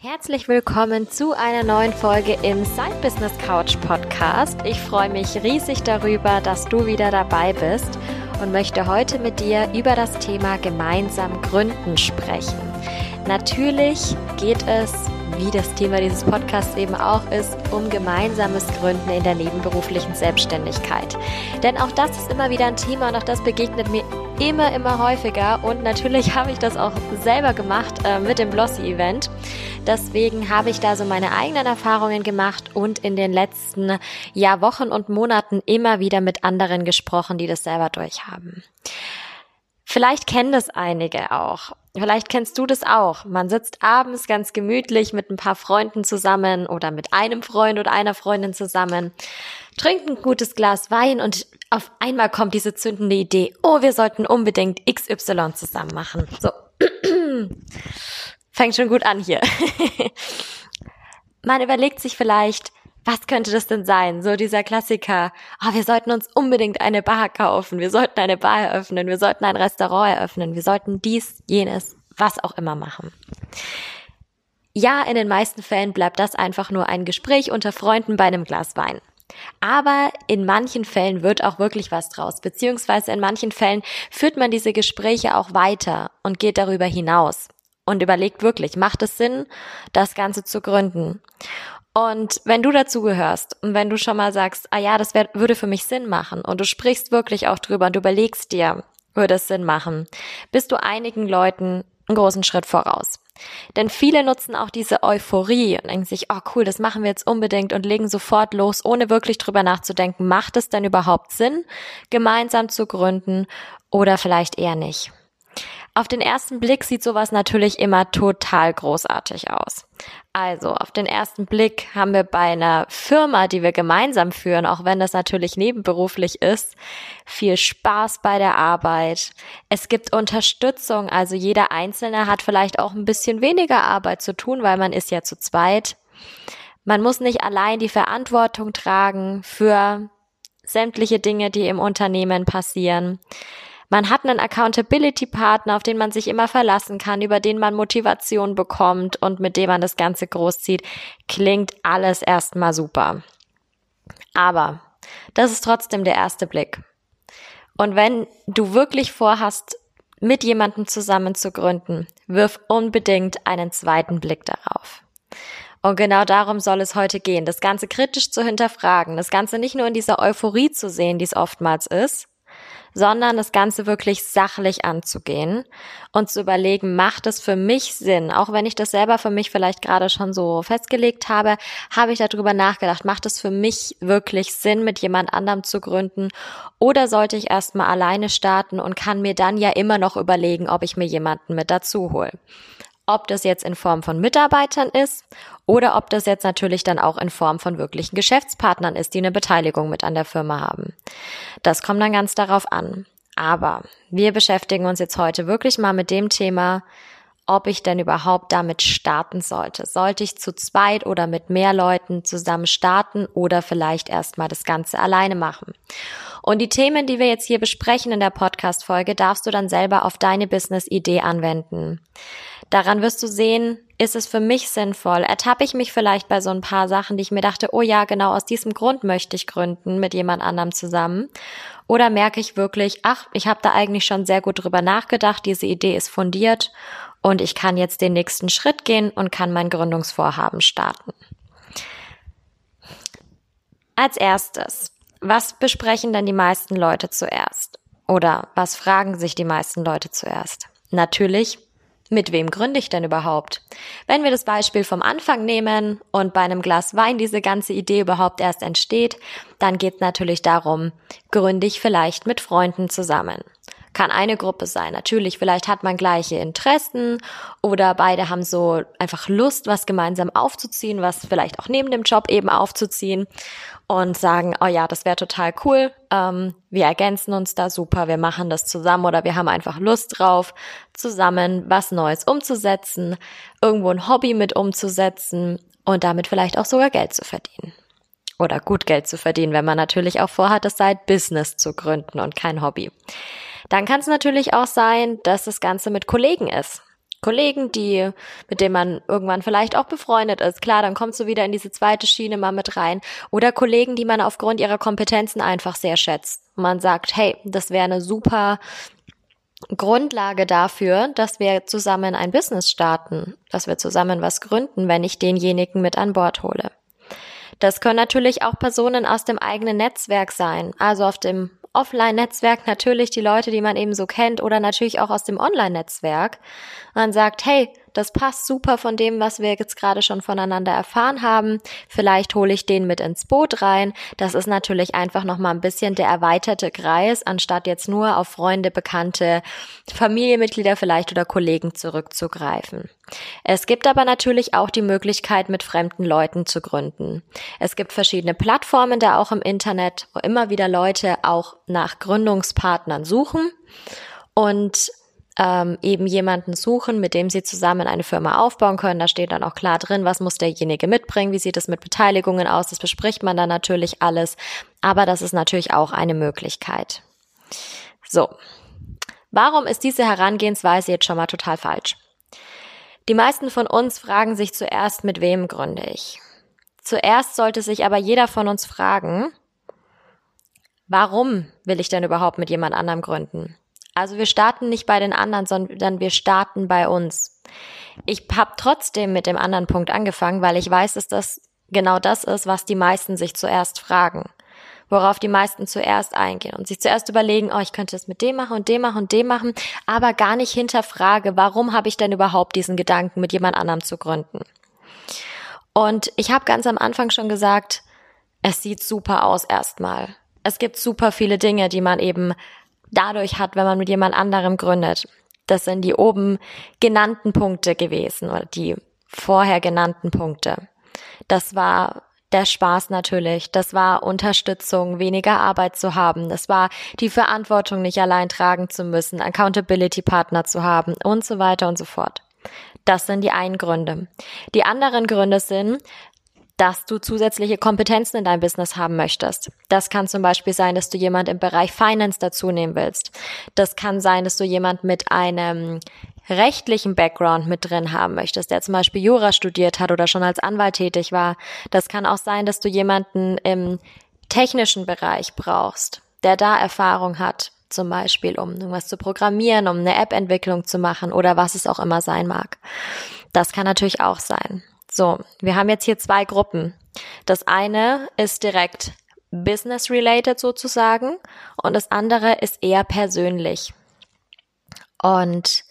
Herzlich willkommen zu einer neuen Folge im Side Business Couch Podcast. Ich freue mich riesig darüber, dass du wieder dabei bist und möchte heute mit dir über das Thema gemeinsam Gründen sprechen. Natürlich geht es, wie das Thema dieses Podcasts eben auch ist, um gemeinsames Gründen in der nebenberuflichen Selbstständigkeit. Denn auch das ist immer wieder ein Thema und auch das begegnet mir immer, immer häufiger. Und natürlich habe ich das auch selber gemacht äh, mit dem Blossy-Event. Deswegen habe ich da so meine eigenen Erfahrungen gemacht und in den letzten ja, Wochen und Monaten immer wieder mit anderen gesprochen, die das selber durchhaben. Vielleicht kennen das einige auch. Vielleicht kennst du das auch. Man sitzt abends ganz gemütlich mit ein paar Freunden zusammen oder mit einem Freund oder einer Freundin zusammen, trinkt ein gutes Glas Wein und auf einmal kommt diese zündende Idee, oh, wir sollten unbedingt XY zusammen machen. So. Fängt schon gut an hier. Man überlegt sich vielleicht, was könnte das denn sein? So dieser Klassiker, oh, wir sollten uns unbedingt eine Bar kaufen, wir sollten eine Bar eröffnen, wir sollten ein Restaurant eröffnen, wir sollten dies, jenes, was auch immer machen. Ja, in den meisten Fällen bleibt das einfach nur ein Gespräch unter Freunden bei einem Glas Wein. Aber in manchen Fällen wird auch wirklich was draus, beziehungsweise in manchen Fällen führt man diese Gespräche auch weiter und geht darüber hinaus und überlegt wirklich, macht es Sinn, das Ganze zu gründen? Und wenn du dazu gehörst und wenn du schon mal sagst, ah ja, das wär, würde für mich Sinn machen und du sprichst wirklich auch drüber und du überlegst dir, würde es Sinn machen, bist du einigen Leuten einen großen Schritt voraus. Denn viele nutzen auch diese Euphorie und denken sich, oh cool, das machen wir jetzt unbedingt und legen sofort los, ohne wirklich drüber nachzudenken, macht es denn überhaupt Sinn, gemeinsam zu gründen oder vielleicht eher nicht. Auf den ersten Blick sieht sowas natürlich immer total großartig aus. Also, auf den ersten Blick haben wir bei einer Firma, die wir gemeinsam führen, auch wenn das natürlich nebenberuflich ist, viel Spaß bei der Arbeit. Es gibt Unterstützung, also jeder Einzelne hat vielleicht auch ein bisschen weniger Arbeit zu tun, weil man ist ja zu zweit. Man muss nicht allein die Verantwortung tragen für sämtliche Dinge, die im Unternehmen passieren. Man hat einen Accountability-Partner, auf den man sich immer verlassen kann, über den man Motivation bekommt und mit dem man das Ganze großzieht. Klingt alles erstmal super. Aber das ist trotzdem der erste Blick. Und wenn du wirklich vorhast, mit jemandem zusammen zu gründen, wirf unbedingt einen zweiten Blick darauf. Und genau darum soll es heute gehen, das Ganze kritisch zu hinterfragen, das Ganze nicht nur in dieser Euphorie zu sehen, die es oftmals ist, sondern das Ganze wirklich sachlich anzugehen und zu überlegen, macht es für mich Sinn? Auch wenn ich das selber für mich vielleicht gerade schon so festgelegt habe, habe ich darüber nachgedacht, macht es für mich wirklich Sinn, mit jemand anderem zu gründen? Oder sollte ich erstmal alleine starten und kann mir dann ja immer noch überlegen, ob ich mir jemanden mit dazu hole? Ob das jetzt in Form von Mitarbeitern ist oder ob das jetzt natürlich dann auch in Form von wirklichen Geschäftspartnern ist, die eine Beteiligung mit an der Firma haben. Das kommt dann ganz darauf an. Aber wir beschäftigen uns jetzt heute wirklich mal mit dem Thema, ob ich denn überhaupt damit starten sollte. Sollte ich zu zweit oder mit mehr Leuten zusammen starten oder vielleicht erstmal das Ganze alleine machen? Und die Themen, die wir jetzt hier besprechen in der Podcast-Folge, darfst du dann selber auf deine Business-Idee anwenden. Daran wirst du sehen, ist es für mich sinnvoll? Ertappe ich mich vielleicht bei so ein paar Sachen, die ich mir dachte, oh ja, genau aus diesem Grund möchte ich gründen mit jemand anderem zusammen? Oder merke ich wirklich, ach, ich habe da eigentlich schon sehr gut drüber nachgedacht, diese Idee ist fundiert und ich kann jetzt den nächsten Schritt gehen und kann mein Gründungsvorhaben starten. Als erstes, was besprechen denn die meisten Leute zuerst? Oder was fragen sich die meisten Leute zuerst? Natürlich, mit wem gründe ich denn überhaupt? Wenn wir das Beispiel vom Anfang nehmen und bei einem Glas Wein diese ganze Idee überhaupt erst entsteht, dann geht es natürlich darum, gründe ich vielleicht mit Freunden zusammen. Kann eine Gruppe sein. Natürlich, vielleicht hat man gleiche Interessen oder beide haben so einfach Lust, was gemeinsam aufzuziehen, was vielleicht auch neben dem Job eben aufzuziehen und sagen, oh ja, das wäre total cool, ähm, wir ergänzen uns da super, wir machen das zusammen oder wir haben einfach Lust drauf, zusammen was Neues umzusetzen, irgendwo ein Hobby mit umzusetzen und damit vielleicht auch sogar Geld zu verdienen. Oder gut Geld zu verdienen, wenn man natürlich auch vorhat, das Side-Business zu gründen und kein Hobby. Dann kann es natürlich auch sein, dass das Ganze mit Kollegen ist. Kollegen, die, mit denen man irgendwann vielleicht auch befreundet ist. Klar, dann kommst du wieder in diese zweite Schiene mal mit rein. Oder Kollegen, die man aufgrund ihrer Kompetenzen einfach sehr schätzt. Man sagt, hey, das wäre eine super Grundlage dafür, dass wir zusammen ein Business starten, dass wir zusammen was gründen, wenn ich denjenigen mit an Bord hole. Das können natürlich auch Personen aus dem eigenen Netzwerk sein, also auf dem Offline-Netzwerk natürlich die Leute, die man eben so kennt oder natürlich auch aus dem Online-Netzwerk. Man sagt, hey, das passt super von dem, was wir jetzt gerade schon voneinander erfahren haben. Vielleicht hole ich den mit ins Boot rein. Das ist natürlich einfach nochmal ein bisschen der erweiterte Kreis, anstatt jetzt nur auf Freunde, Bekannte, Familienmitglieder vielleicht oder Kollegen zurückzugreifen. Es gibt aber natürlich auch die Möglichkeit, mit fremden Leuten zu gründen. Es gibt verschiedene Plattformen da auch im Internet, wo immer wieder Leute auch nach Gründungspartnern suchen. Und ähm, eben jemanden suchen, mit dem sie zusammen eine Firma aufbauen können. Da steht dann auch klar drin, was muss derjenige mitbringen, wie sieht es mit Beteiligungen aus, das bespricht man dann natürlich alles. Aber das ist natürlich auch eine Möglichkeit. So. Warum ist diese Herangehensweise jetzt schon mal total falsch? Die meisten von uns fragen sich zuerst, mit wem gründe ich? Zuerst sollte sich aber jeder von uns fragen, warum will ich denn überhaupt mit jemand anderem gründen? Also wir starten nicht bei den anderen, sondern wir starten bei uns. Ich habe trotzdem mit dem anderen Punkt angefangen, weil ich weiß, dass das genau das ist, was die meisten sich zuerst fragen. Worauf die meisten zuerst eingehen und sich zuerst überlegen, oh, ich könnte das mit dem machen und dem machen und dem machen, aber gar nicht hinterfrage, warum habe ich denn überhaupt diesen Gedanken, mit jemand anderem zu gründen. Und ich habe ganz am Anfang schon gesagt, es sieht super aus erstmal. Es gibt super viele Dinge, die man eben dadurch hat, wenn man mit jemand anderem gründet. Das sind die oben genannten Punkte gewesen oder die vorher genannten Punkte. Das war der Spaß natürlich. Das war Unterstützung, weniger Arbeit zu haben. Das war die Verantwortung nicht allein tragen zu müssen, Accountability Partner zu haben und so weiter und so fort. Das sind die einen Gründe. Die anderen Gründe sind, dass du zusätzliche Kompetenzen in deinem Business haben möchtest. Das kann zum Beispiel sein, dass du jemand im Bereich Finance dazu nehmen willst. Das kann sein, dass du jemand mit einem rechtlichen Background mit drin haben möchtest, der zum Beispiel Jura studiert hat oder schon als Anwalt tätig war. Das kann auch sein, dass du jemanden im technischen Bereich brauchst, der da Erfahrung hat, zum Beispiel um irgendwas zu programmieren, um eine App-Entwicklung zu machen oder was es auch immer sein mag. Das kann natürlich auch sein. So, wir haben jetzt hier zwei Gruppen. Das eine ist direkt business related sozusagen und das andere ist eher persönlich. Und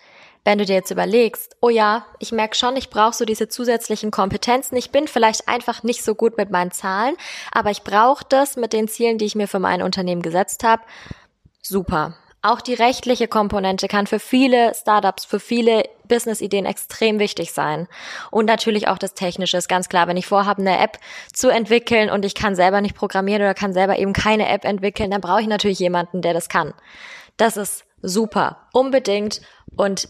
wenn du dir jetzt überlegst, oh ja, ich merke schon, ich brauche so diese zusätzlichen Kompetenzen. Ich bin vielleicht einfach nicht so gut mit meinen Zahlen, aber ich brauche das mit den Zielen, die ich mir für mein Unternehmen gesetzt habe. Super. Auch die rechtliche Komponente kann für viele Startups, für viele Business-Ideen extrem wichtig sein. Und natürlich auch das Technische ist ganz klar. Wenn ich vorhabe, eine App zu entwickeln und ich kann selber nicht programmieren oder kann selber eben keine App entwickeln, dann brauche ich natürlich jemanden, der das kann. Das ist super. Unbedingt. Und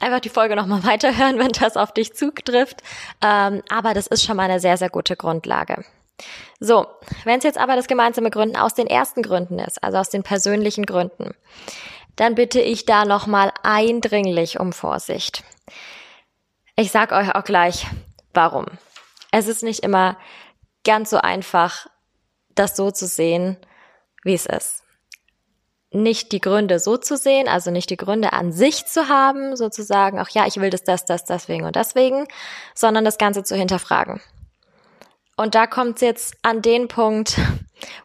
einfach die Folge nochmal weiterhören, wenn das auf dich zutrifft. Ähm, aber das ist schon mal eine sehr, sehr gute Grundlage. So, wenn es jetzt aber das gemeinsame Gründen aus den ersten Gründen ist, also aus den persönlichen Gründen, dann bitte ich da nochmal eindringlich um Vorsicht. Ich sag euch auch gleich, warum. Es ist nicht immer ganz so einfach, das so zu sehen, wie es ist. Nicht die Gründe so zu sehen, also nicht die Gründe an sich zu haben, sozusagen, ach ja, ich will das, das, das, deswegen und deswegen, sondern das Ganze zu hinterfragen. Und da kommt es jetzt an den Punkt,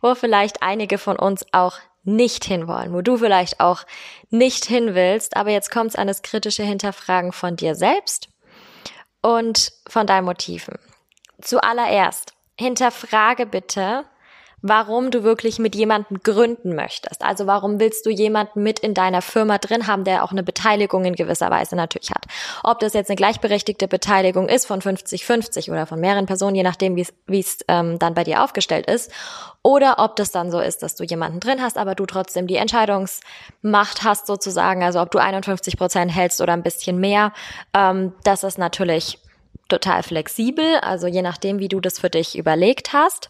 wo vielleicht einige von uns auch nicht hinwollen, wo du vielleicht auch nicht hin willst, aber jetzt kommt es an das kritische Hinterfragen von dir selbst und von deinen Motiven. Zuallererst, hinterfrage bitte, warum du wirklich mit jemandem gründen möchtest. Also warum willst du jemanden mit in deiner Firma drin haben, der auch eine Beteiligung in gewisser Weise natürlich hat. Ob das jetzt eine gleichberechtigte Beteiligung ist von 50-50 oder von mehreren Personen, je nachdem, wie es ähm, dann bei dir aufgestellt ist. Oder ob das dann so ist, dass du jemanden drin hast, aber du trotzdem die Entscheidungsmacht hast sozusagen. Also ob du 51 Prozent hältst oder ein bisschen mehr. Ähm, das ist natürlich total flexibel, also je nachdem, wie du das für dich überlegt hast.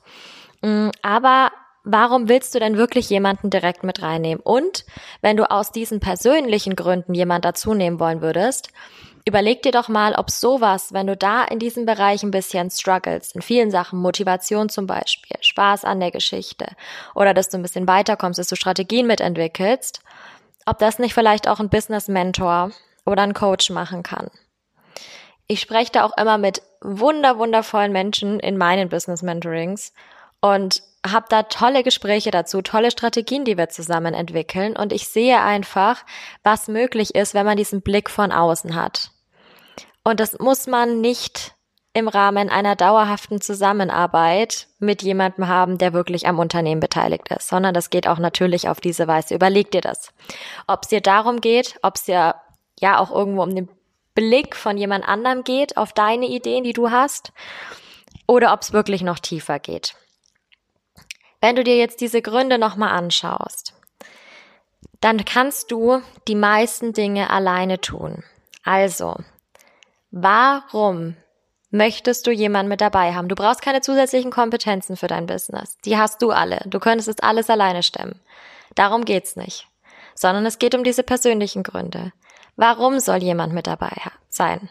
Mm, aber warum willst du denn wirklich jemanden direkt mit reinnehmen? Und wenn du aus diesen persönlichen Gründen jemand dazu nehmen wollen würdest, überleg dir doch mal, ob sowas, wenn du da in diesem Bereich ein bisschen struggles, in vielen Sachen, Motivation zum Beispiel, Spaß an der Geschichte oder dass du ein bisschen weiterkommst, dass du Strategien mitentwickelst, ob das nicht vielleicht auch ein Business Mentor oder ein Coach machen kann. Ich spreche da auch immer mit wunder, wundervollen Menschen in meinen Business Mentorings und habe da tolle Gespräche dazu, tolle Strategien, die wir zusammen entwickeln. Und ich sehe einfach, was möglich ist, wenn man diesen Blick von außen hat. Und das muss man nicht im Rahmen einer dauerhaften Zusammenarbeit mit jemandem haben, der wirklich am Unternehmen beteiligt ist, sondern das geht auch natürlich auf diese Weise. Überleg dir das. Ob es dir darum geht, ob es dir ja auch irgendwo um den Blick von jemand anderem geht, auf deine Ideen, die du hast, oder ob es wirklich noch tiefer geht. Wenn du dir jetzt diese Gründe nochmal anschaust, dann kannst du die meisten Dinge alleine tun. Also, warum möchtest du jemanden mit dabei haben? Du brauchst keine zusätzlichen Kompetenzen für dein Business. Die hast du alle. Du könntest es alles alleine stemmen. Darum geht's nicht. Sondern es geht um diese persönlichen Gründe. Warum soll jemand mit dabei sein?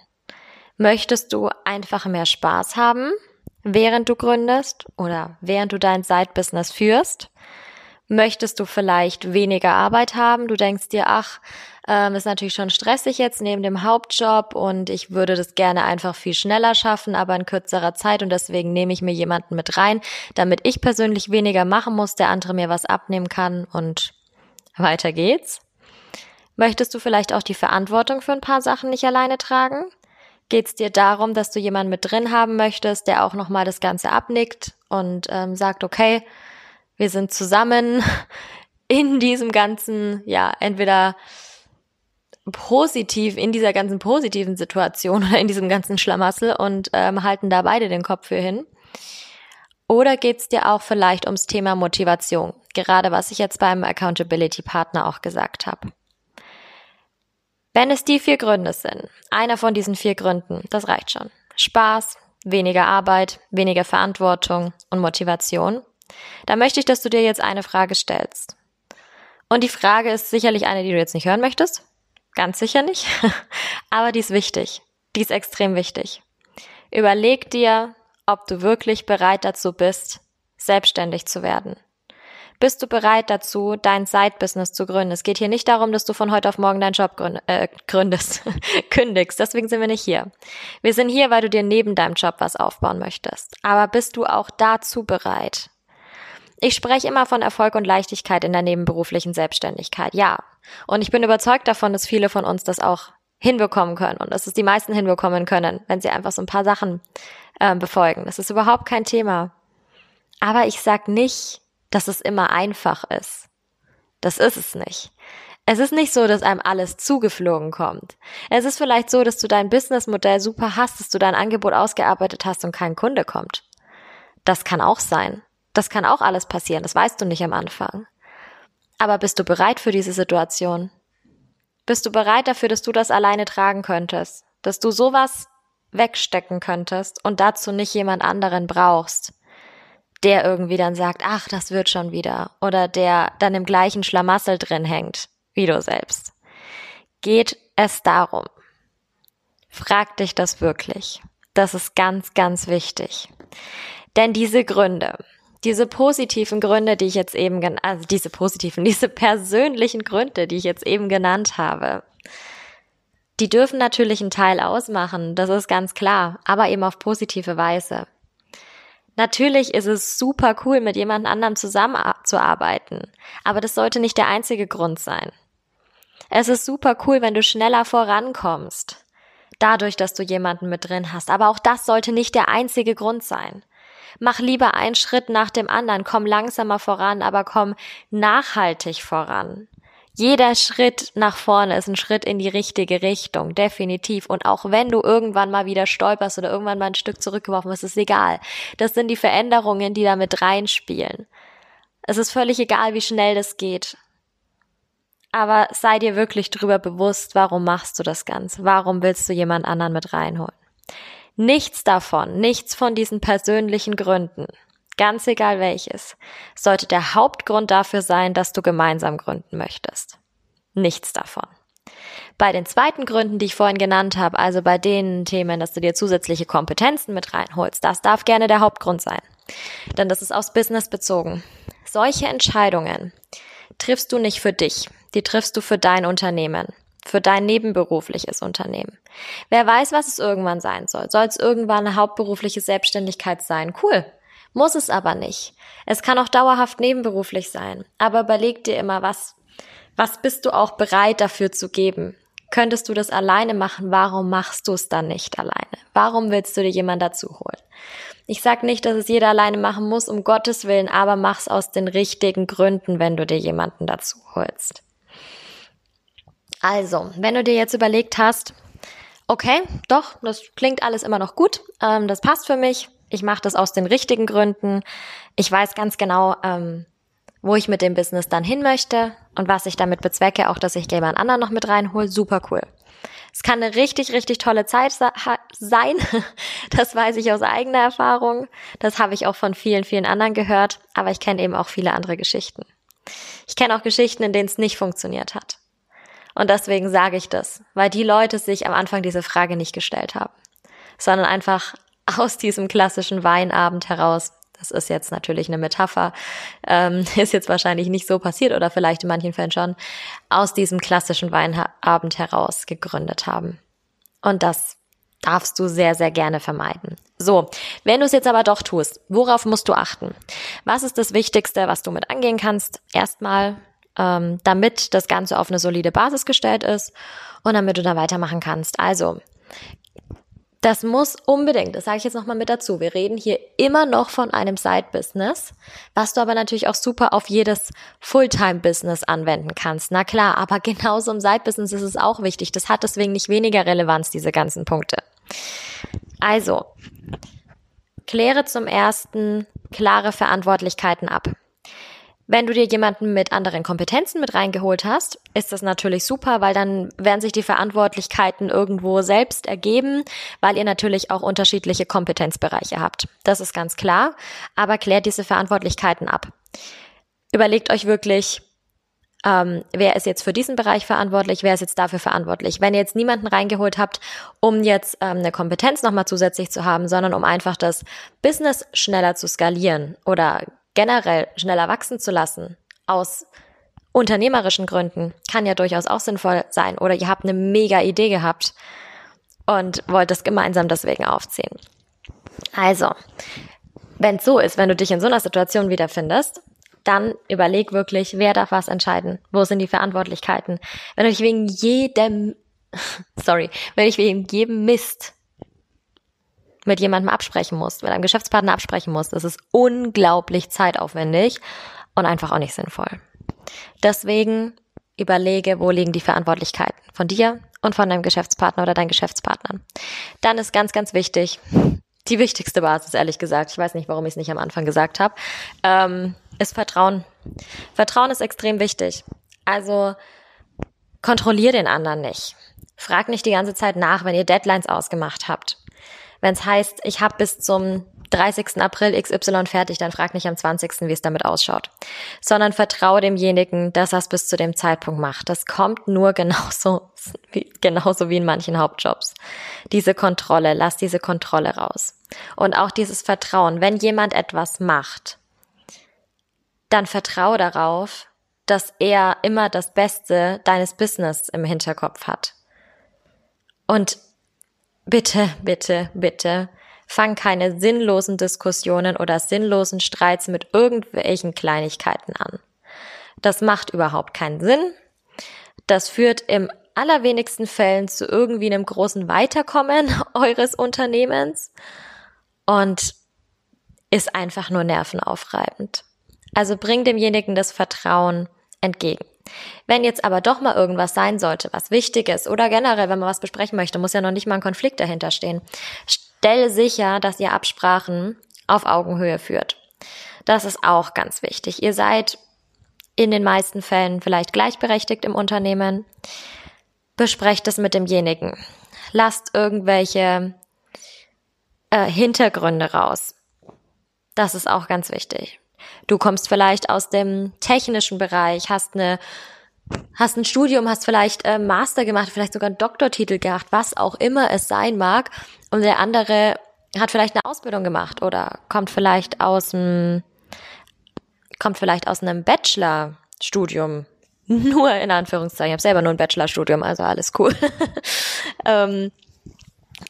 Möchtest du einfach mehr Spaß haben? Während du gründest oder während du dein Side-Business führst? Möchtest du vielleicht weniger Arbeit haben? Du denkst dir, ach, ähm, ist natürlich schon stressig jetzt neben dem Hauptjob und ich würde das gerne einfach viel schneller schaffen, aber in kürzerer Zeit und deswegen nehme ich mir jemanden mit rein, damit ich persönlich weniger machen muss, der andere mir was abnehmen kann und weiter geht's. Möchtest du vielleicht auch die Verantwortung für ein paar Sachen nicht alleine tragen? Geht es dir darum, dass du jemanden mit drin haben möchtest, der auch nochmal das Ganze abnickt und ähm, sagt, okay, wir sind zusammen in diesem ganzen, ja, entweder positiv, in dieser ganzen positiven Situation oder in diesem ganzen Schlamassel und ähm, halten da beide den Kopf für hin. Oder geht's dir auch vielleicht ums Thema Motivation? Gerade was ich jetzt beim Accountability Partner auch gesagt habe. Wenn es die vier Gründe sind, einer von diesen vier Gründen, das reicht schon. Spaß, weniger Arbeit, weniger Verantwortung und Motivation, dann möchte ich, dass du dir jetzt eine Frage stellst. Und die Frage ist sicherlich eine, die du jetzt nicht hören möchtest. Ganz sicher nicht. Aber die ist wichtig. Die ist extrem wichtig. Überleg dir, ob du wirklich bereit dazu bist, selbstständig zu werden. Bist du bereit dazu, dein Side-Business zu gründen? Es geht hier nicht darum, dass du von heute auf morgen deinen Job gründ äh, gründest, kündigst. Deswegen sind wir nicht hier. Wir sind hier, weil du dir neben deinem Job was aufbauen möchtest. Aber bist du auch dazu bereit? Ich spreche immer von Erfolg und Leichtigkeit in der nebenberuflichen Selbstständigkeit. Ja. Und ich bin überzeugt davon, dass viele von uns das auch hinbekommen können und dass es die meisten hinbekommen können, wenn sie einfach so ein paar Sachen äh, befolgen. Das ist überhaupt kein Thema. Aber ich sag nicht, dass es immer einfach ist. Das ist es nicht. Es ist nicht so, dass einem alles zugeflogen kommt. Es ist vielleicht so, dass du dein Businessmodell super hast, dass du dein Angebot ausgearbeitet hast und kein Kunde kommt. Das kann auch sein. Das kann auch alles passieren. Das weißt du nicht am Anfang. Aber bist du bereit für diese Situation? Bist du bereit dafür, dass du das alleine tragen könntest? Dass du sowas wegstecken könntest und dazu nicht jemand anderen brauchst? Der irgendwie dann sagt, ach, das wird schon wieder, oder der dann im gleichen Schlamassel drin hängt, wie du selbst. Geht es darum? Frag dich das wirklich. Das ist ganz, ganz wichtig. Denn diese Gründe, diese positiven Gründe, die ich jetzt eben, also diese positiven, diese persönlichen Gründe, die ich jetzt eben genannt habe, die dürfen natürlich einen Teil ausmachen, das ist ganz klar, aber eben auf positive Weise. Natürlich ist es super cool, mit jemand anderem zusammenzuarbeiten, aber das sollte nicht der einzige Grund sein. Es ist super cool, wenn du schneller vorankommst, dadurch, dass du jemanden mit drin hast, aber auch das sollte nicht der einzige Grund sein. Mach lieber einen Schritt nach dem anderen, komm langsamer voran, aber komm nachhaltig voran. Jeder Schritt nach vorne ist ein Schritt in die richtige Richtung, definitiv. Und auch wenn du irgendwann mal wieder stolperst oder irgendwann mal ein Stück zurückgeworfen wirst, ist egal. Das sind die Veränderungen, die da mit reinspielen. Es ist völlig egal, wie schnell das geht. Aber sei dir wirklich drüber bewusst, warum machst du das Ganze? Warum willst du jemand anderen mit reinholen? Nichts davon, nichts von diesen persönlichen Gründen ganz egal welches, sollte der Hauptgrund dafür sein, dass du gemeinsam gründen möchtest. Nichts davon. Bei den zweiten Gründen, die ich vorhin genannt habe, also bei den Themen, dass du dir zusätzliche Kompetenzen mit reinholst, das darf gerne der Hauptgrund sein. Denn das ist aufs Business bezogen. Solche Entscheidungen triffst du nicht für dich, die triffst du für dein Unternehmen, für dein nebenberufliches Unternehmen. Wer weiß, was es irgendwann sein soll. Soll es irgendwann eine hauptberufliche Selbstständigkeit sein? Cool. Muss es aber nicht. Es kann auch dauerhaft nebenberuflich sein. Aber überleg dir immer, was, was bist du auch bereit dafür zu geben? Könntest du das alleine machen? Warum machst du es dann nicht alleine? Warum willst du dir jemand dazu holen? Ich sag nicht, dass es jeder alleine machen muss, um Gottes Willen, aber mach's aus den richtigen Gründen, wenn du dir jemanden dazu holst. Also, wenn du dir jetzt überlegt hast, okay, doch, das klingt alles immer noch gut, ähm, das passt für mich, ich mache das aus den richtigen Gründen, ich weiß ganz genau, ähm, wo ich mit dem Business dann hin möchte und was ich damit bezwecke, auch dass ich jemand anderen noch mit reinhole, super cool. Es kann eine richtig, richtig tolle Zeit sein. Das weiß ich aus eigener Erfahrung. Das habe ich auch von vielen, vielen anderen gehört. Aber ich kenne eben auch viele andere Geschichten. Ich kenne auch Geschichten, in denen es nicht funktioniert hat. Und deswegen sage ich das, weil die Leute sich am Anfang diese Frage nicht gestellt haben, sondern einfach aus diesem klassischen Weinabend heraus das ist jetzt natürlich eine Metapher, ähm, ist jetzt wahrscheinlich nicht so passiert oder vielleicht in manchen Fällen schon, aus diesem klassischen Weinabend heraus gegründet haben. Und das darfst du sehr, sehr gerne vermeiden. So, wenn du es jetzt aber doch tust, worauf musst du achten? Was ist das Wichtigste, was du mit angehen kannst? Erstmal, ähm, damit das Ganze auf eine solide Basis gestellt ist und damit du da weitermachen kannst. Also, das muss unbedingt, das sage ich jetzt nochmal mit dazu. Wir reden hier immer noch von einem Side-Business, was du aber natürlich auch super auf jedes Fulltime-Business anwenden kannst. Na klar, aber genauso im Side-Business ist es auch wichtig. Das hat deswegen nicht weniger Relevanz, diese ganzen Punkte. Also, kläre zum ersten klare Verantwortlichkeiten ab. Wenn du dir jemanden mit anderen Kompetenzen mit reingeholt hast, ist das natürlich super, weil dann werden sich die Verantwortlichkeiten irgendwo selbst ergeben, weil ihr natürlich auch unterschiedliche Kompetenzbereiche habt. Das ist ganz klar, aber klärt diese Verantwortlichkeiten ab. Überlegt euch wirklich, ähm, wer ist jetzt für diesen Bereich verantwortlich, wer ist jetzt dafür verantwortlich. Wenn ihr jetzt niemanden reingeholt habt, um jetzt ähm, eine Kompetenz nochmal zusätzlich zu haben, sondern um einfach das Business schneller zu skalieren oder generell schneller wachsen zu lassen, aus unternehmerischen Gründen, kann ja durchaus auch sinnvoll sein. Oder ihr habt eine mega Idee gehabt und wollt das gemeinsam deswegen aufziehen. Also, wenn es so ist, wenn du dich in so einer Situation wiederfindest, dann überleg wirklich, wer darf was entscheiden? Wo sind die Verantwortlichkeiten? Wenn du dich wegen jedem, sorry, wenn du wegen jedem Mist mit jemandem absprechen musst, mit einem Geschäftspartner absprechen musst, das ist unglaublich zeitaufwendig und einfach auch nicht sinnvoll. Deswegen überlege, wo liegen die Verantwortlichkeiten von dir und von deinem Geschäftspartner oder deinen Geschäftspartnern. Dann ist ganz, ganz wichtig, die wichtigste Basis, ehrlich gesagt, ich weiß nicht, warum ich es nicht am Anfang gesagt habe, ähm, ist Vertrauen. Vertrauen ist extrem wichtig. Also kontrollier den anderen nicht. Frag nicht die ganze Zeit nach, wenn ihr Deadlines ausgemacht habt. Wenn es heißt, ich habe bis zum 30. April XY fertig, dann frag nicht am 20., wie es damit ausschaut. Sondern vertraue demjenigen, dass er es bis zu dem Zeitpunkt macht. Das kommt nur genauso, wie, genauso wie in manchen Hauptjobs. Diese Kontrolle, lass diese Kontrolle raus. Und auch dieses Vertrauen, wenn jemand etwas macht, dann vertraue darauf, dass er immer das Beste deines Business im Hinterkopf hat. Und bitte, bitte, bitte, fang keine sinnlosen Diskussionen oder sinnlosen Streits mit irgendwelchen Kleinigkeiten an. Das macht überhaupt keinen Sinn. Das führt im allerwenigsten Fällen zu irgendwie einem großen Weiterkommen eures Unternehmens und ist einfach nur nervenaufreibend. Also bring demjenigen das Vertrauen entgegen. Wenn jetzt aber doch mal irgendwas sein sollte, was wichtig ist oder generell, wenn man was besprechen möchte, muss ja noch nicht mal ein Konflikt dahinter stehen. Stelle sicher, dass ihr Absprachen auf Augenhöhe führt. Das ist auch ganz wichtig. Ihr seid in den meisten Fällen vielleicht gleichberechtigt im Unternehmen. Besprecht es mit demjenigen. Lasst irgendwelche äh, Hintergründe raus Das ist auch ganz wichtig. Du kommst vielleicht aus dem technischen Bereich, hast eine hast ein Studium, hast vielleicht äh, Master gemacht, vielleicht sogar einen Doktortitel gemacht, was auch immer es sein mag. Und der andere hat vielleicht eine Ausbildung gemacht oder kommt vielleicht aus einem, kommt vielleicht aus einem Bachelorstudium. Nur in Anführungszeichen. Ich habe selber nur ein Bachelorstudium, also alles cool. ähm,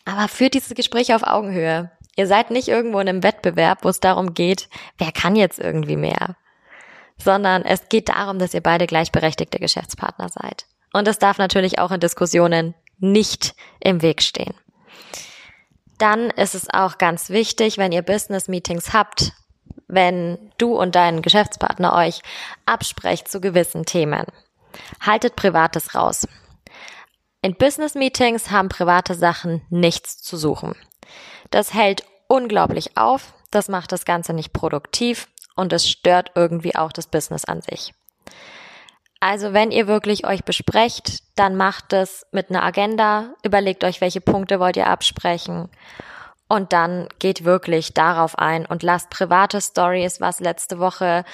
aber führt diese Gespräche auf Augenhöhe. Ihr seid nicht irgendwo in einem Wettbewerb, wo es darum geht, wer kann jetzt irgendwie mehr sondern es geht darum, dass ihr beide gleichberechtigte Geschäftspartner seid. Und es darf natürlich auch in Diskussionen nicht im Weg stehen. Dann ist es auch ganz wichtig, wenn ihr Business Meetings habt, wenn du und dein Geschäftspartner euch absprecht zu gewissen Themen. Haltet Privates raus. In Business Meetings haben private Sachen nichts zu suchen. Das hält unglaublich auf, das macht das Ganze nicht produktiv und es stört irgendwie auch das Business an sich. Also wenn ihr wirklich euch besprecht, dann macht es mit einer Agenda, überlegt euch, welche Punkte wollt ihr absprechen. Und dann geht wirklich darauf ein und lasst private Stories, was letzte Woche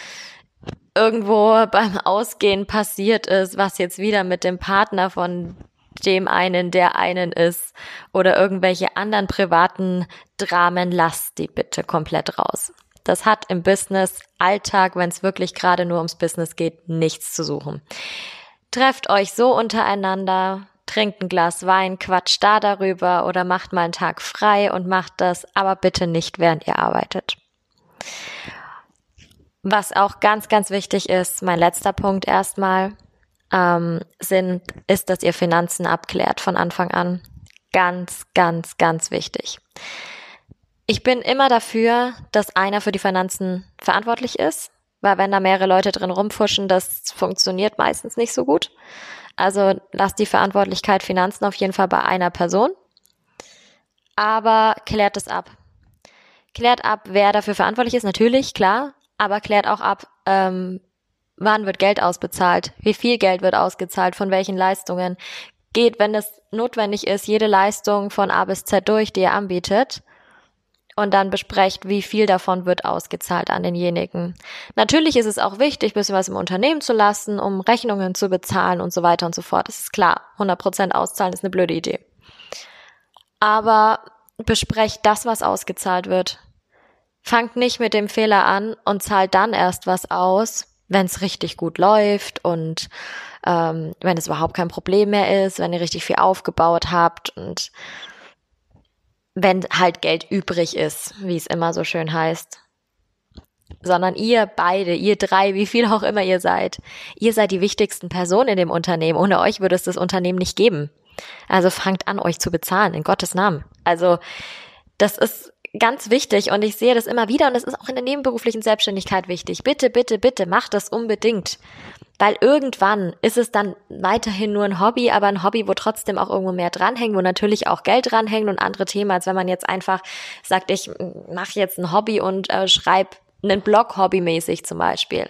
irgendwo beim Ausgehen passiert ist, was jetzt wieder mit dem Partner von dem einen, der einen ist oder irgendwelche anderen privaten Dramen, lasst die bitte komplett raus. Das hat im Business Alltag, wenn es wirklich gerade nur ums Business geht, nichts zu suchen. Trefft euch so untereinander, trinkt ein Glas Wein, quatscht da darüber oder macht mal einen Tag frei und macht das, aber bitte nicht während ihr arbeitet. Was auch ganz, ganz wichtig ist, mein letzter Punkt erstmal, ähm, sind, ist, dass ihr Finanzen abklärt von Anfang an. Ganz, ganz, ganz wichtig. Ich bin immer dafür, dass einer für die Finanzen verantwortlich ist, weil wenn da mehrere Leute drin rumfuschen, das funktioniert meistens nicht so gut. Also lasst die Verantwortlichkeit Finanzen auf jeden Fall bei einer Person. Aber klärt es ab. Klärt ab, wer dafür verantwortlich ist, natürlich, klar, aber klärt auch ab, ähm, wann wird Geld ausbezahlt, wie viel Geld wird ausgezahlt, von welchen Leistungen. Geht, wenn es notwendig ist, jede Leistung von A bis Z durch, die ihr anbietet und dann besprecht, wie viel davon wird ausgezahlt an denjenigen. Natürlich ist es auch wichtig, bisschen was im Unternehmen zu lassen, um Rechnungen zu bezahlen und so weiter und so fort. Das ist klar. 100% auszahlen ist eine blöde Idee. Aber besprecht das, was ausgezahlt wird. Fangt nicht mit dem Fehler an und zahlt dann erst was aus, wenn es richtig gut läuft und ähm, wenn es überhaupt kein Problem mehr ist, wenn ihr richtig viel aufgebaut habt und wenn halt Geld übrig ist, wie es immer so schön heißt. Sondern ihr beide, ihr drei, wie viel auch immer ihr seid, ihr seid die wichtigsten Personen in dem Unternehmen. Ohne euch würde es das Unternehmen nicht geben. Also fangt an, euch zu bezahlen, in Gottes Namen. Also das ist ganz wichtig und ich sehe das immer wieder und es ist auch in der nebenberuflichen Selbstständigkeit wichtig. Bitte, bitte, bitte, macht das unbedingt. Weil irgendwann ist es dann weiterhin nur ein Hobby, aber ein Hobby, wo trotzdem auch irgendwo mehr dranhängt, wo natürlich auch Geld dranhängt und andere Themen, als wenn man jetzt einfach sagt, ich mache jetzt ein Hobby und äh, schreibe einen Blog hobbymäßig zum Beispiel.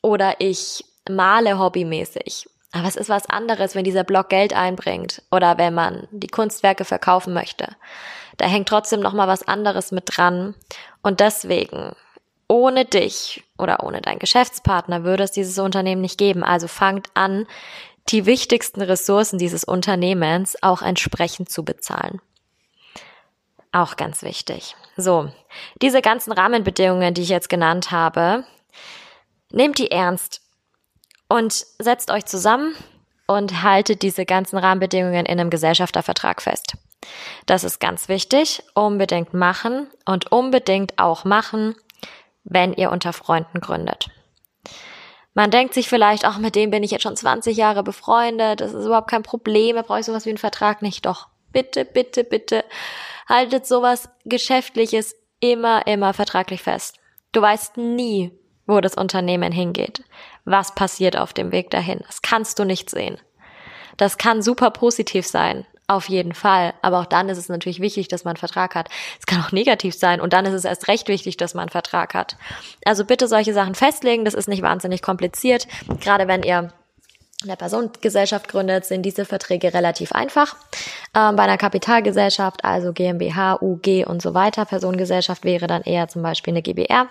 Oder ich male hobbymäßig. Aber es ist was anderes, wenn dieser Blog Geld einbringt oder wenn man die Kunstwerke verkaufen möchte. Da hängt trotzdem noch mal was anderes mit dran und deswegen ohne dich oder ohne deinen Geschäftspartner würde es dieses Unternehmen nicht geben. Also fangt an, die wichtigsten Ressourcen dieses Unternehmens auch entsprechend zu bezahlen. Auch ganz wichtig. So, diese ganzen Rahmenbedingungen, die ich jetzt genannt habe, nehmt die ernst und setzt euch zusammen und haltet diese ganzen Rahmenbedingungen in einem Gesellschaftervertrag fest. Das ist ganz wichtig. Unbedingt machen und unbedingt auch machen, wenn ihr unter Freunden gründet. Man denkt sich vielleicht, ach, mit dem bin ich jetzt schon 20 Jahre befreundet, das ist überhaupt kein Problem, da brauche ich sowas wie einen Vertrag nicht. Doch, bitte, bitte, bitte, haltet sowas Geschäftliches immer, immer vertraglich fest. Du weißt nie, wo das Unternehmen hingeht. Was passiert auf dem Weg dahin? Das kannst du nicht sehen. Das kann super positiv sein. Auf jeden Fall. Aber auch dann ist es natürlich wichtig, dass man einen Vertrag hat. Es kann auch negativ sein und dann ist es erst recht wichtig, dass man einen Vertrag hat. Also bitte solche Sachen festlegen. Das ist nicht wahnsinnig kompliziert. Gerade wenn ihr eine Personengesellschaft gründet, sind diese Verträge relativ einfach. Ähm, bei einer Kapitalgesellschaft, also GmbH, UG und so weiter, Personengesellschaft wäre dann eher zum Beispiel eine GBR.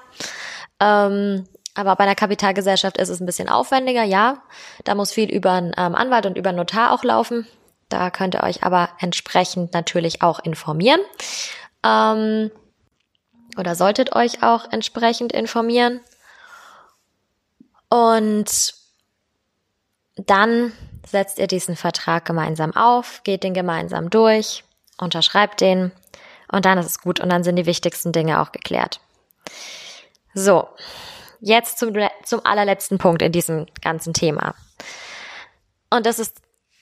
Ähm, aber bei einer Kapitalgesellschaft ist es ein bisschen aufwendiger, ja. Da muss viel über einen ähm, Anwalt und über einen Notar auch laufen. Da könnt ihr euch aber entsprechend natürlich auch informieren. Ähm, oder solltet euch auch entsprechend informieren. Und dann setzt ihr diesen Vertrag gemeinsam auf, geht den gemeinsam durch, unterschreibt den und dann ist es gut und dann sind die wichtigsten Dinge auch geklärt. So, jetzt zum, zum allerletzten Punkt in diesem ganzen Thema. Und das ist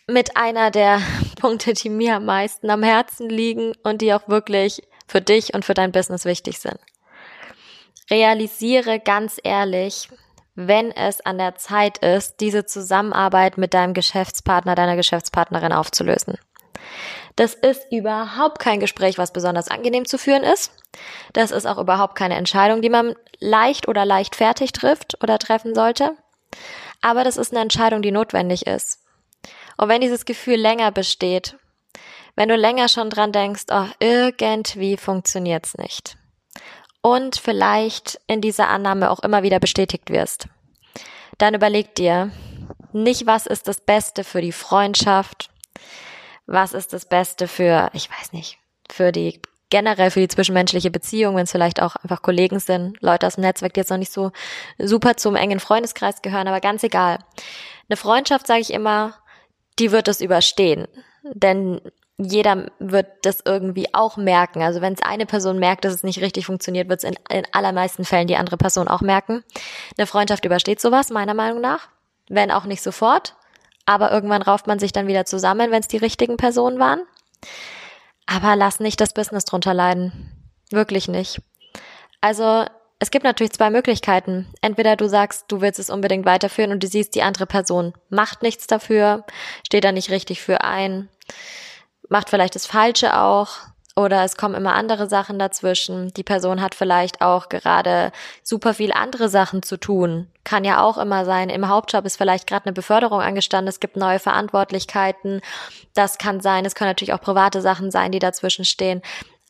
mit einer der Punkte, die mir am meisten am Herzen liegen und die auch wirklich für dich und für dein Business wichtig sind. Realisiere ganz ehrlich, wenn es an der Zeit ist, diese Zusammenarbeit mit deinem Geschäftspartner, deiner Geschäftspartnerin aufzulösen. Das ist überhaupt kein Gespräch, was besonders angenehm zu führen ist. Das ist auch überhaupt keine Entscheidung, die man leicht oder leichtfertig trifft oder treffen sollte. Aber das ist eine Entscheidung, die notwendig ist. Und wenn dieses Gefühl länger besteht, wenn du länger schon dran denkst, oh, irgendwie funktioniert's nicht. Und vielleicht in dieser Annahme auch immer wieder bestätigt wirst. Dann überleg dir nicht, was ist das Beste für die Freundschaft, was ist das Beste für, ich weiß nicht, für die generell für die zwischenmenschliche Beziehung, wenn es vielleicht auch einfach Kollegen sind, Leute aus dem Netzwerk, die jetzt noch nicht so super zum engen Freundeskreis gehören, aber ganz egal. Eine Freundschaft, sage ich immer, die wird es überstehen. Denn jeder wird das irgendwie auch merken. Also wenn es eine Person merkt, dass es nicht richtig funktioniert, wird es in, in allermeisten Fällen die andere Person auch merken. Eine Freundschaft übersteht sowas, meiner Meinung nach. Wenn auch nicht sofort aber irgendwann rauft man sich dann wieder zusammen, wenn es die richtigen Personen waren. Aber lass nicht das Business drunter leiden. Wirklich nicht. Also es gibt natürlich zwei Möglichkeiten. Entweder du sagst, du willst es unbedingt weiterführen und du siehst, die andere Person macht nichts dafür, steht da nicht richtig für ein, macht vielleicht das Falsche auch oder es kommen immer andere Sachen dazwischen. Die Person hat vielleicht auch gerade super viel andere Sachen zu tun. Kann ja auch immer sein. Im Hauptjob ist vielleicht gerade eine Beförderung angestanden. Es gibt neue Verantwortlichkeiten. Das kann sein. Es können natürlich auch private Sachen sein, die dazwischen stehen.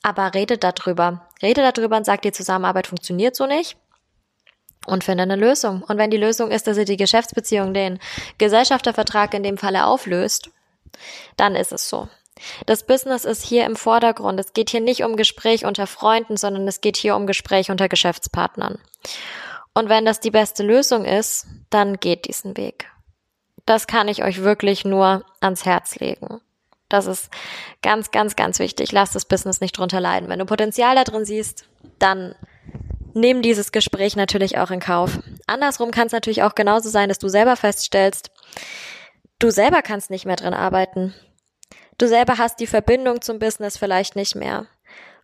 Aber redet darüber. Redet darüber und sagt, die Zusammenarbeit funktioniert so nicht und finde eine Lösung. Und wenn die Lösung ist, dass ihr die Geschäftsbeziehung, den Gesellschaftervertrag in dem Falle auflöst, dann ist es so. Das Business ist hier im Vordergrund. Es geht hier nicht um Gespräch unter Freunden, sondern es geht hier um Gespräch unter Geschäftspartnern. Und wenn das die beste Lösung ist, dann geht diesen Weg. Das kann ich euch wirklich nur ans Herz legen. Das ist ganz, ganz, ganz wichtig. Lass das Business nicht drunter leiden. Wenn du Potenzial da drin siehst, dann nimm dieses Gespräch natürlich auch in Kauf. Andersrum kann es natürlich auch genauso sein, dass du selber feststellst, du selber kannst nicht mehr drin arbeiten. Du selber hast die Verbindung zum Business vielleicht nicht mehr.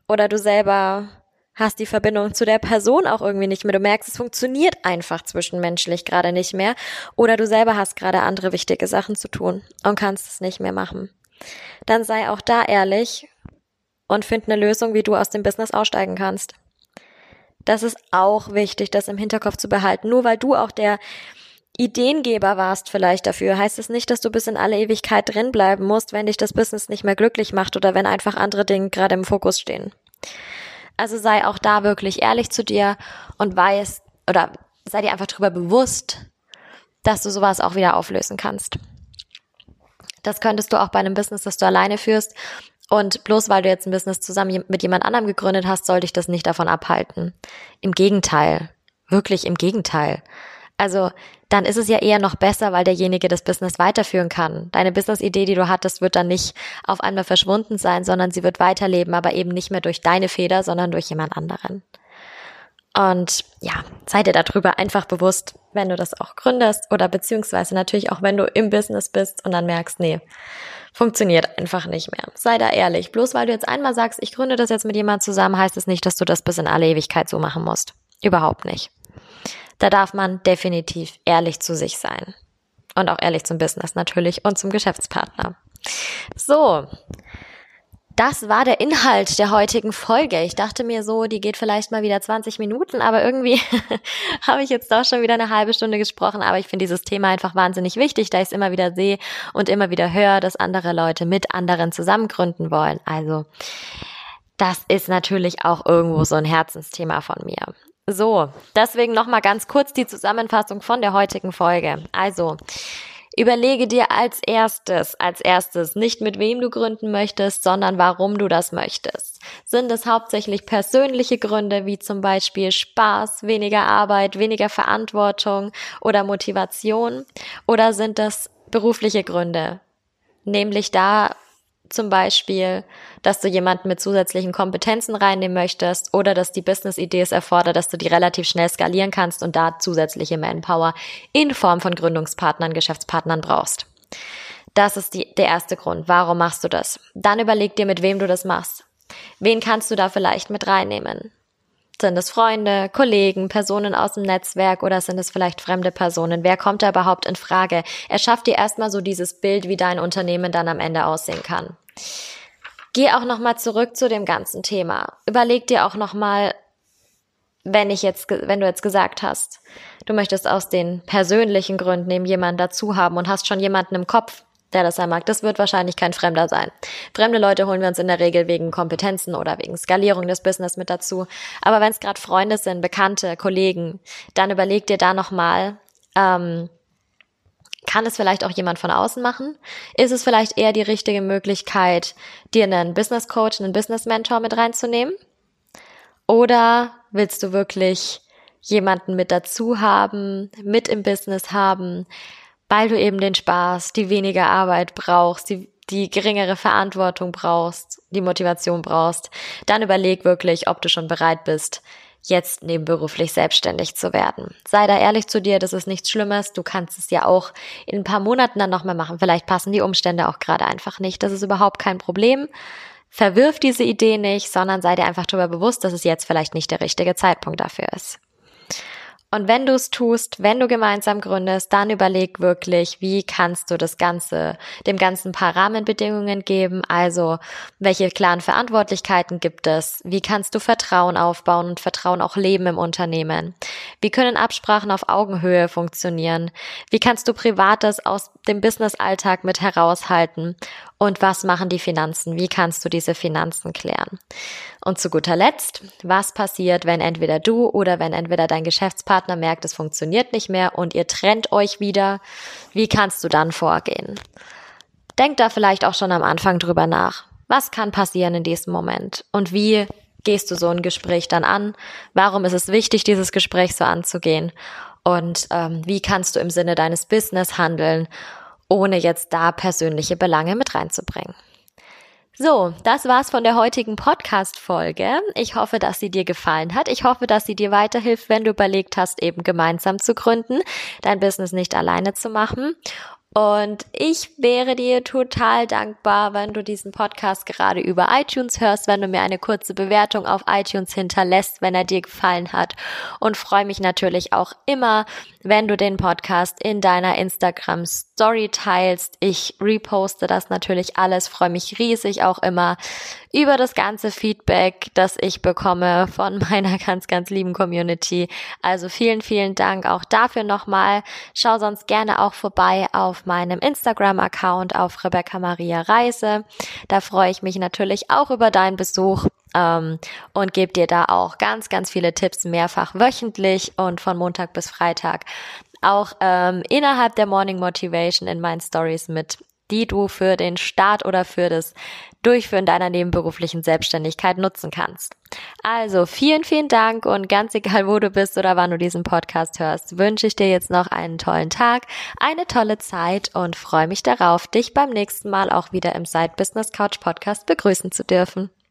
Oder du selber hast die Verbindung zu der Person auch irgendwie nicht mehr. Du merkst, es funktioniert einfach zwischenmenschlich gerade nicht mehr. Oder du selber hast gerade andere wichtige Sachen zu tun und kannst es nicht mehr machen. Dann sei auch da ehrlich und find eine Lösung, wie du aus dem Business aussteigen kannst. Das ist auch wichtig, das im Hinterkopf zu behalten. Nur weil du auch der Ideengeber warst vielleicht dafür, heißt es nicht, dass du bis in alle Ewigkeit drin bleiben musst, wenn dich das Business nicht mehr glücklich macht oder wenn einfach andere Dinge gerade im Fokus stehen. Also sei auch da wirklich ehrlich zu dir und weiß oder sei dir einfach darüber bewusst, dass du sowas auch wieder auflösen kannst. Das könntest du auch bei einem Business, das du alleine führst. Und bloß weil du jetzt ein Business zusammen mit jemand anderem gegründet hast, soll dich das nicht davon abhalten. Im Gegenteil. Wirklich im Gegenteil. Also dann ist es ja eher noch besser, weil derjenige das Business weiterführen kann. Deine Business-Idee, die du hattest, wird dann nicht auf einmal verschwunden sein, sondern sie wird weiterleben, aber eben nicht mehr durch deine Feder, sondern durch jemand anderen. Und ja, sei dir darüber einfach bewusst, wenn du das auch gründest oder beziehungsweise natürlich auch, wenn du im Business bist und dann merkst, nee, funktioniert einfach nicht mehr. Sei da ehrlich. Bloß weil du jetzt einmal sagst, ich gründe das jetzt mit jemand zusammen, heißt es nicht, dass du das bis in alle Ewigkeit so machen musst. Überhaupt nicht. Da darf man definitiv ehrlich zu sich sein. Und auch ehrlich zum Business natürlich und zum Geschäftspartner. So. Das war der Inhalt der heutigen Folge. Ich dachte mir so, die geht vielleicht mal wieder 20 Minuten, aber irgendwie habe ich jetzt doch schon wieder eine halbe Stunde gesprochen. Aber ich finde dieses Thema einfach wahnsinnig wichtig, da ich es immer wieder sehe und immer wieder höre, dass andere Leute mit anderen zusammen gründen wollen. Also das ist natürlich auch irgendwo so ein Herzensthema von mir. So, deswegen nochmal ganz kurz die Zusammenfassung von der heutigen Folge. Also, Überlege dir als erstes, als erstes nicht mit wem du gründen möchtest, sondern warum du das möchtest. Sind es hauptsächlich persönliche Gründe, wie zum Beispiel Spaß, weniger Arbeit, weniger Verantwortung oder Motivation? Oder sind das berufliche Gründe? Nämlich da zum Beispiel, dass du jemanden mit zusätzlichen Kompetenzen reinnehmen möchtest oder dass die Business-Idee es erfordert, dass du die relativ schnell skalieren kannst und da zusätzliche Manpower in Form von Gründungspartnern, Geschäftspartnern brauchst. Das ist die, der erste Grund. Warum machst du das? Dann überleg dir, mit wem du das machst. Wen kannst du da vielleicht mit reinnehmen? Sind es Freunde, Kollegen, Personen aus dem Netzwerk oder sind es vielleicht fremde Personen? Wer kommt da überhaupt in Frage? Er schafft dir erstmal so dieses Bild, wie dein Unternehmen dann am Ende aussehen kann. Geh auch nochmal zurück zu dem ganzen Thema. Überleg dir auch nochmal, wenn ich jetzt, wenn du jetzt gesagt hast, du möchtest aus den persönlichen Gründen eben jemanden dazu haben und hast schon jemanden im Kopf, der das sein mag. Das wird wahrscheinlich kein Fremder sein. Fremde Leute holen wir uns in der Regel wegen Kompetenzen oder wegen Skalierung des Business mit dazu. Aber wenn es gerade Freunde sind, Bekannte, Kollegen, dann überleg dir da nochmal, ähm, kann es vielleicht auch jemand von außen machen? Ist es vielleicht eher die richtige Möglichkeit, dir einen Business Coach, einen Business Mentor mit reinzunehmen? Oder willst du wirklich jemanden mit dazu haben, mit im Business haben, weil du eben den Spaß, die weniger Arbeit brauchst, die, die geringere Verantwortung brauchst, die Motivation brauchst, dann überleg wirklich, ob du schon bereit bist, jetzt nebenberuflich selbstständig zu werden. Sei da ehrlich zu dir, das ist nichts Schlimmes. Du kannst es ja auch in ein paar Monaten dann nochmal machen. Vielleicht passen die Umstände auch gerade einfach nicht. Das ist überhaupt kein Problem. Verwirf diese Idee nicht, sondern sei dir einfach darüber bewusst, dass es jetzt vielleicht nicht der richtige Zeitpunkt dafür ist. Und wenn du es tust, wenn du gemeinsam gründest, dann überleg wirklich, wie kannst du das Ganze, dem Ganzen ein paar Rahmenbedingungen geben. Also, welche klaren Verantwortlichkeiten gibt es? Wie kannst du Vertrauen aufbauen und Vertrauen auch leben im Unternehmen? Wie können Absprachen auf Augenhöhe funktionieren? Wie kannst du Privates aus dem Business-Alltag mit heraushalten? Und was machen die Finanzen? Wie kannst du diese Finanzen klären? Und zu guter Letzt, was passiert, wenn entweder du oder wenn entweder dein Geschäftspartner merkt, es funktioniert nicht mehr und ihr trennt euch wieder? Wie kannst du dann vorgehen? Denk da vielleicht auch schon am Anfang drüber nach. Was kann passieren in diesem Moment? Und wie gehst du so ein Gespräch dann an? Warum ist es wichtig, dieses Gespräch so anzugehen? Und ähm, wie kannst du im Sinne deines Business handeln? Ohne jetzt da persönliche Belange mit reinzubringen. So, das war's von der heutigen Podcast-Folge. Ich hoffe, dass sie dir gefallen hat. Ich hoffe, dass sie dir weiterhilft, wenn du überlegt hast, eben gemeinsam zu gründen, dein Business nicht alleine zu machen. Und ich wäre dir total dankbar, wenn du diesen Podcast gerade über iTunes hörst, wenn du mir eine kurze Bewertung auf iTunes hinterlässt, wenn er dir gefallen hat. Und freue mich natürlich auch immer, wenn du den Podcast in deiner Instagram Story teilst. Ich reposte das natürlich alles, freue mich riesig auch immer über das ganze Feedback, das ich bekomme von meiner ganz, ganz lieben Community. Also vielen, vielen Dank auch dafür nochmal. Schau sonst gerne auch vorbei meinem Instagram-Account auf Rebecca Maria Reise. Da freue ich mich natürlich auch über deinen Besuch ähm, und gebe dir da auch ganz, ganz viele Tipps mehrfach wöchentlich und von Montag bis Freitag auch ähm, innerhalb der Morning Motivation in meinen Stories mit die du für den Start oder für das Durchführen deiner nebenberuflichen Selbstständigkeit nutzen kannst. Also vielen, vielen Dank und ganz egal, wo du bist oder wann du diesen Podcast hörst, wünsche ich dir jetzt noch einen tollen Tag, eine tolle Zeit und freue mich darauf, dich beim nächsten Mal auch wieder im Side Business Couch Podcast begrüßen zu dürfen.